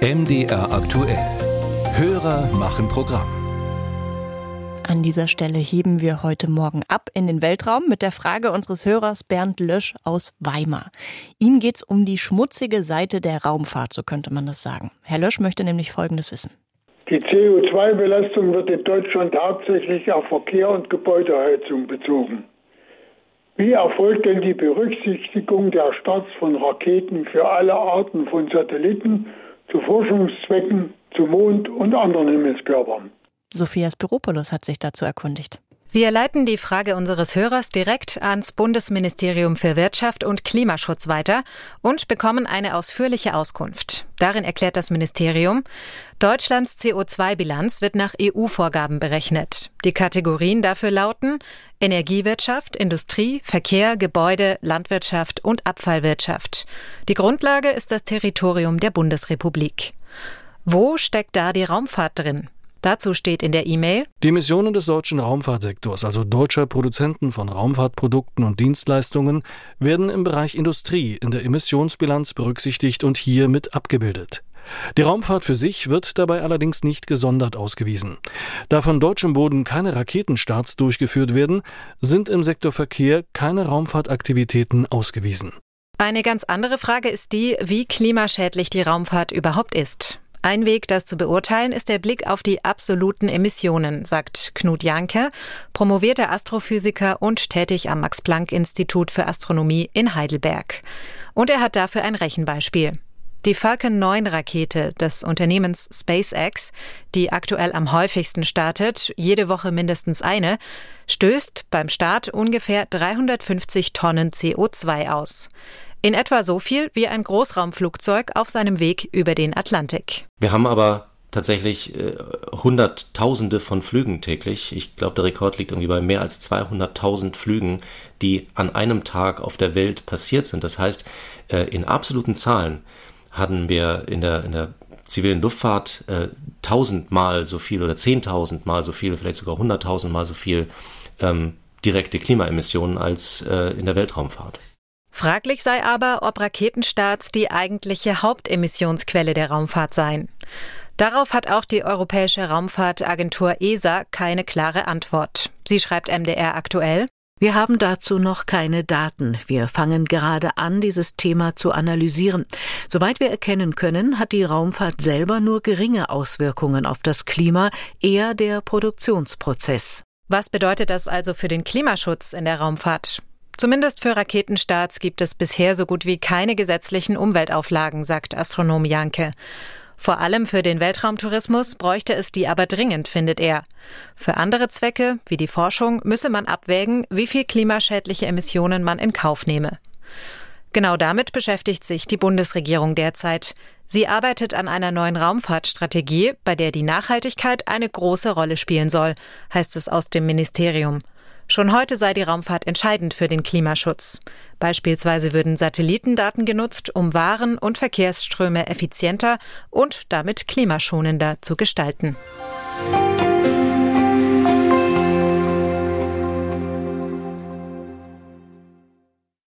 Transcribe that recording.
MDR aktuell. Hörer machen Programm. An dieser Stelle heben wir heute Morgen ab in den Weltraum mit der Frage unseres Hörers Bernd Lösch aus Weimar. Ihm geht es um die schmutzige Seite der Raumfahrt, so könnte man das sagen. Herr Lösch möchte nämlich Folgendes wissen. Die CO2-Belastung wird in Deutschland hauptsächlich auf Verkehr und Gebäudeheizung bezogen. Wie erfolgt denn die Berücksichtigung der Starts von Raketen für alle Arten von Satelliten zu Forschungszwecken zum Mond und anderen Himmelskörpern? Sophias Spiropoulos hat sich dazu erkundigt. Wir leiten die Frage unseres Hörers direkt ans Bundesministerium für Wirtschaft und Klimaschutz weiter und bekommen eine ausführliche Auskunft. Darin erklärt das Ministerium, Deutschlands CO2-Bilanz wird nach EU-Vorgaben berechnet. Die Kategorien dafür lauten Energiewirtschaft, Industrie, Verkehr, Gebäude, Landwirtschaft und Abfallwirtschaft. Die Grundlage ist das Territorium der Bundesrepublik. Wo steckt da die Raumfahrt drin? Dazu steht in der E-Mail Die Emissionen des deutschen Raumfahrtsektors, also deutscher Produzenten von Raumfahrtprodukten und Dienstleistungen, werden im Bereich Industrie in der Emissionsbilanz berücksichtigt und hier mit abgebildet. Die Raumfahrt für sich wird dabei allerdings nicht gesondert ausgewiesen. Da von deutschem Boden keine Raketenstarts durchgeführt werden, sind im Sektor Verkehr keine Raumfahrtaktivitäten ausgewiesen. Eine ganz andere Frage ist die, wie klimaschädlich die Raumfahrt überhaupt ist. Ein Weg, das zu beurteilen, ist der Blick auf die absoluten Emissionen, sagt Knut Janke, promovierter Astrophysiker und tätig am Max-Planck-Institut für Astronomie in Heidelberg. Und er hat dafür ein Rechenbeispiel. Die Falcon 9 Rakete des Unternehmens SpaceX, die aktuell am häufigsten startet, jede Woche mindestens eine, stößt beim Start ungefähr 350 Tonnen CO2 aus. In etwa so viel wie ein Großraumflugzeug auf seinem Weg über den Atlantik. Wir haben aber tatsächlich äh, Hunderttausende von Flügen täglich. Ich glaube, der Rekord liegt irgendwie bei mehr als 200.000 Flügen, die an einem Tag auf der Welt passiert sind. Das heißt, äh, in absoluten Zahlen hatten wir in der, in der zivilen Luftfahrt äh, tausendmal so viel oder zehntausendmal so viel, vielleicht sogar hunderttausendmal so viel ähm, direkte Klimaemissionen als äh, in der Weltraumfahrt. Fraglich sei aber, ob Raketenstarts die eigentliche Hauptemissionsquelle der Raumfahrt seien. Darauf hat auch die Europäische Raumfahrtagentur ESA keine klare Antwort. Sie schreibt MDR aktuell. Wir haben dazu noch keine Daten. Wir fangen gerade an, dieses Thema zu analysieren. Soweit wir erkennen können, hat die Raumfahrt selber nur geringe Auswirkungen auf das Klima, eher der Produktionsprozess. Was bedeutet das also für den Klimaschutz in der Raumfahrt? Zumindest für Raketenstarts gibt es bisher so gut wie keine gesetzlichen Umweltauflagen, sagt Astronom Janke. Vor allem für den Weltraumtourismus bräuchte es die aber dringend, findet er. Für andere Zwecke, wie die Forschung, müsse man abwägen, wie viel klimaschädliche Emissionen man in Kauf nehme. Genau damit beschäftigt sich die Bundesregierung derzeit. Sie arbeitet an einer neuen Raumfahrtstrategie, bei der die Nachhaltigkeit eine große Rolle spielen soll, heißt es aus dem Ministerium. Schon heute sei die Raumfahrt entscheidend für den Klimaschutz. Beispielsweise würden Satellitendaten genutzt, um Waren und Verkehrsströme effizienter und damit klimaschonender zu gestalten.